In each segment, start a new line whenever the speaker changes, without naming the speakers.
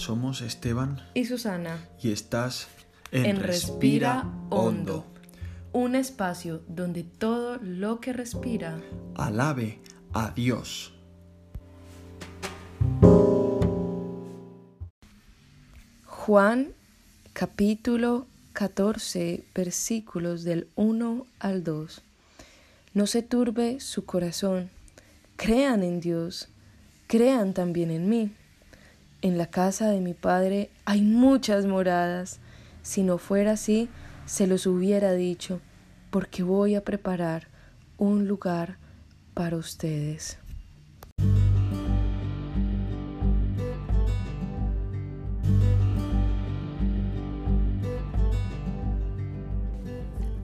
Somos Esteban
y Susana
y estás
en, en Respira Hondo, un espacio donde todo lo que respira
alabe a Dios.
Juan capítulo 14 versículos del 1 al 2. No se turbe su corazón, crean en Dios, crean también en mí. En la casa de mi Padre hay muchas moradas. Si no fuera así, se los hubiera dicho, porque voy a preparar un lugar para ustedes.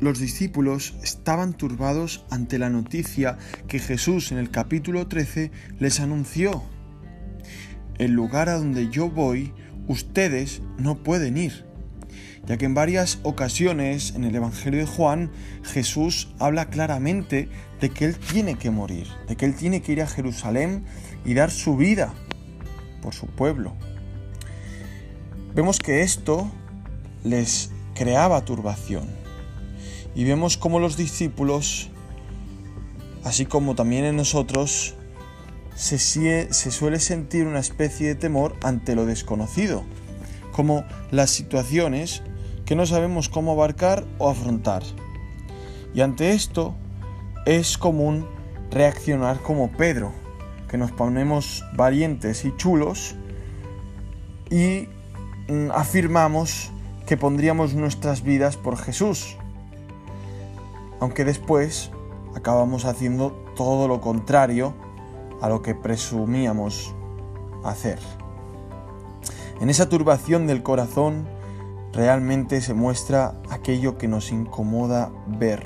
Los discípulos estaban turbados ante la noticia que Jesús en el capítulo 13 les anunció. El lugar a donde yo voy, ustedes no pueden ir, ya que en varias ocasiones en el Evangelio de Juan Jesús habla claramente de que Él tiene que morir, de que Él tiene que ir a Jerusalén y dar su vida por su pueblo. Vemos que esto les creaba turbación y vemos cómo los discípulos, así como también en nosotros, se, suele sentir una especie de temor ante lo desconocido, como las situaciones que no sabemos cómo abarcar o afrontar. Y ante esto es común reaccionar como Pedro, que nos ponemos valientes y chulos y mm, afirmamos que pondríamos nuestras vidas por Jesús aunque después acabamos haciendo todo lo contrario a lo que presumíamos hacer. En esa turbación del corazón realmente se muestra aquello que nos incomoda ver,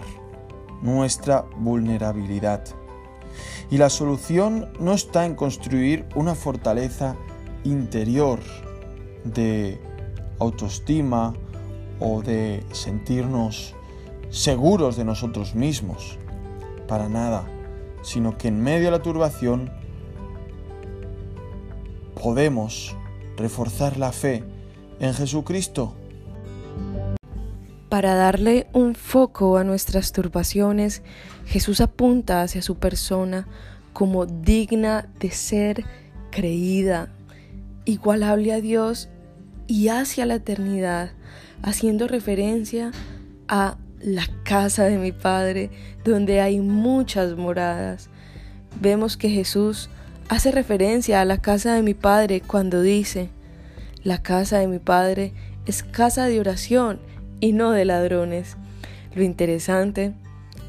nuestra vulnerabilidad. Y la solución no está en construir una fortaleza interior de autoestima o de sentirnos seguros de nosotros mismos, para nada, sino que en medio de la turbación podemos reforzar la fe en Jesucristo.
Para darle un foco a nuestras turbaciones, Jesús apunta hacia su persona como digna de ser creída, igualable a Dios y hacia la eternidad, haciendo referencia a la casa de mi Padre, donde hay muchas moradas. Vemos que Jesús hace referencia a la casa de mi Padre cuando dice, la casa de mi Padre es casa de oración y no de ladrones. Lo interesante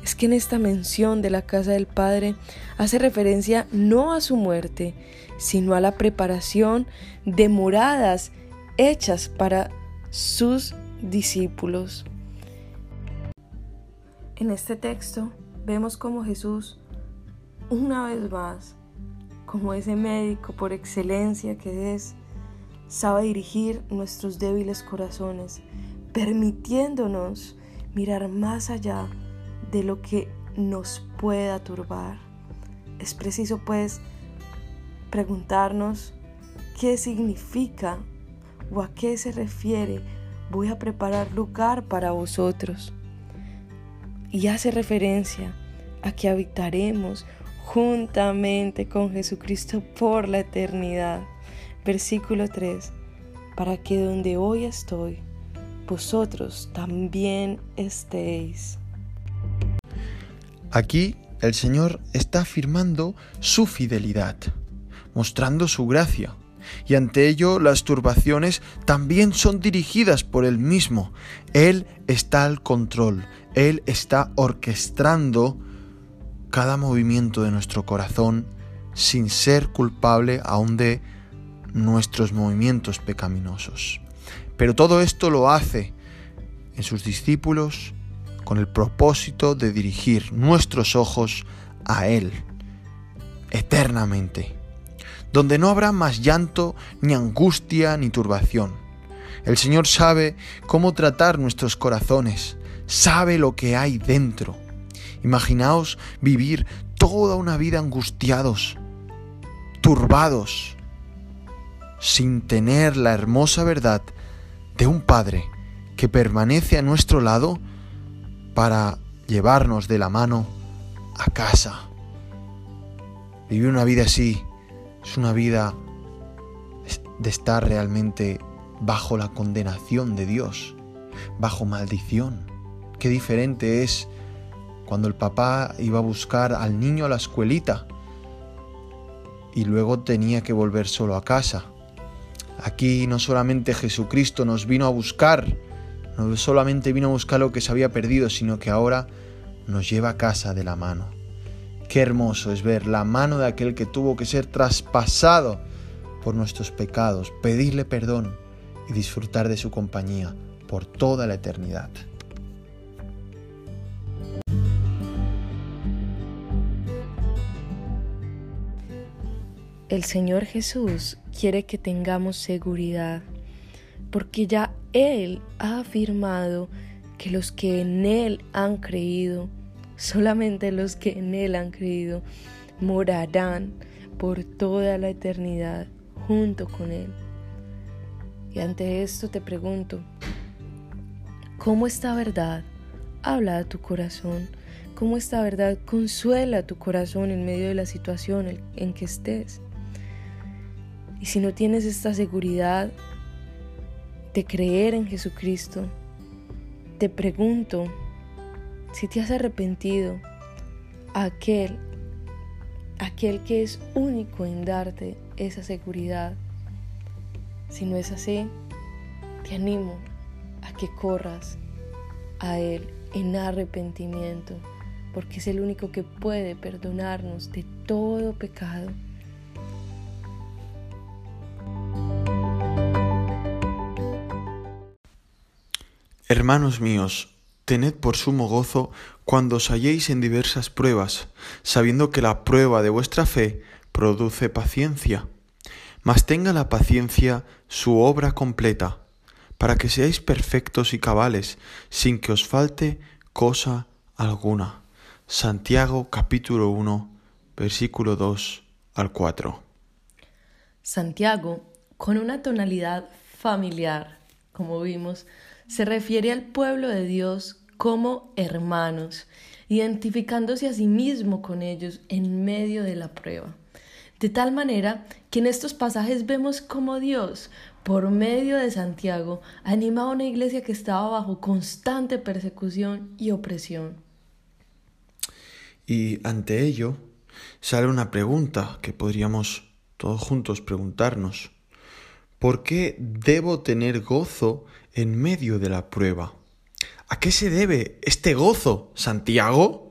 es que en esta mención de la casa del Padre hace referencia no a su muerte, sino a la preparación de moradas hechas para sus discípulos. En este texto vemos como Jesús, una vez más, como ese médico por excelencia que es, sabe dirigir nuestros débiles corazones, permitiéndonos mirar más allá de lo que nos pueda turbar. Es preciso pues preguntarnos qué significa o a qué se refiere voy a preparar lugar para vosotros y hace referencia a que habitaremos juntamente con Jesucristo por la eternidad. Versículo 3, para que donde hoy estoy, vosotros también estéis.
Aquí el Señor está afirmando su fidelidad, mostrando su gracia, y ante ello las turbaciones también son dirigidas por Él mismo. Él está al control, Él está orquestando cada movimiento de nuestro corazón sin ser culpable aún de nuestros movimientos pecaminosos. Pero todo esto lo hace en sus discípulos con el propósito de dirigir nuestros ojos a Él eternamente donde no habrá más llanto, ni angustia, ni turbación. El Señor sabe cómo tratar nuestros corazones, sabe lo que hay dentro. Imaginaos vivir toda una vida angustiados, turbados, sin tener la hermosa verdad de un Padre que permanece a nuestro lado para llevarnos de la mano a casa. Vivir una vida así es una vida de estar realmente bajo la condenación de Dios, bajo maldición. Qué diferente es cuando el papá iba a buscar al niño a la escuelita y luego tenía que volver solo a casa. Aquí no solamente Jesucristo nos vino a buscar, no solamente vino a buscar lo que se había perdido, sino que ahora nos lleva a casa de la mano. Qué hermoso es ver la mano de aquel que tuvo que ser traspasado por nuestros pecados, pedirle perdón y disfrutar de su compañía por toda la eternidad.
El Señor Jesús quiere que tengamos seguridad, porque ya Él ha afirmado que los que en Él han creído, solamente los que en Él han creído, morarán por toda la eternidad junto con Él. Y ante esto te pregunto, ¿cómo esta verdad habla a tu corazón? ¿Cómo esta verdad consuela tu corazón en medio de la situación en que estés? Y si no tienes esta seguridad de creer en Jesucristo, te pregunto si te has arrepentido a aquel, aquel que es único en darte esa seguridad. Si no es así, te animo a que corras a Él en arrepentimiento, porque es el único que puede perdonarnos de todo pecado
Hermanos míos, tened por sumo gozo cuando os halléis en diversas pruebas, sabiendo que la prueba de vuestra fe produce paciencia. Mas tenga la paciencia su obra completa, para que seáis perfectos y cabales, sin que os falte cosa alguna. Santiago capítulo 1, versículo 2 al 4.
Santiago, con una tonalidad familiar, como vimos, se refiere al pueblo de Dios como hermanos, identificándose a sí mismo con ellos en medio de la prueba. De tal manera que en estos pasajes vemos cómo Dios, por medio de Santiago, animaba a una iglesia que estaba bajo constante persecución y opresión.
Y ante ello sale una pregunta que podríamos todos juntos preguntarnos. ¿Por qué debo tener gozo en medio de la prueba? ¿A qué se debe este gozo, Santiago?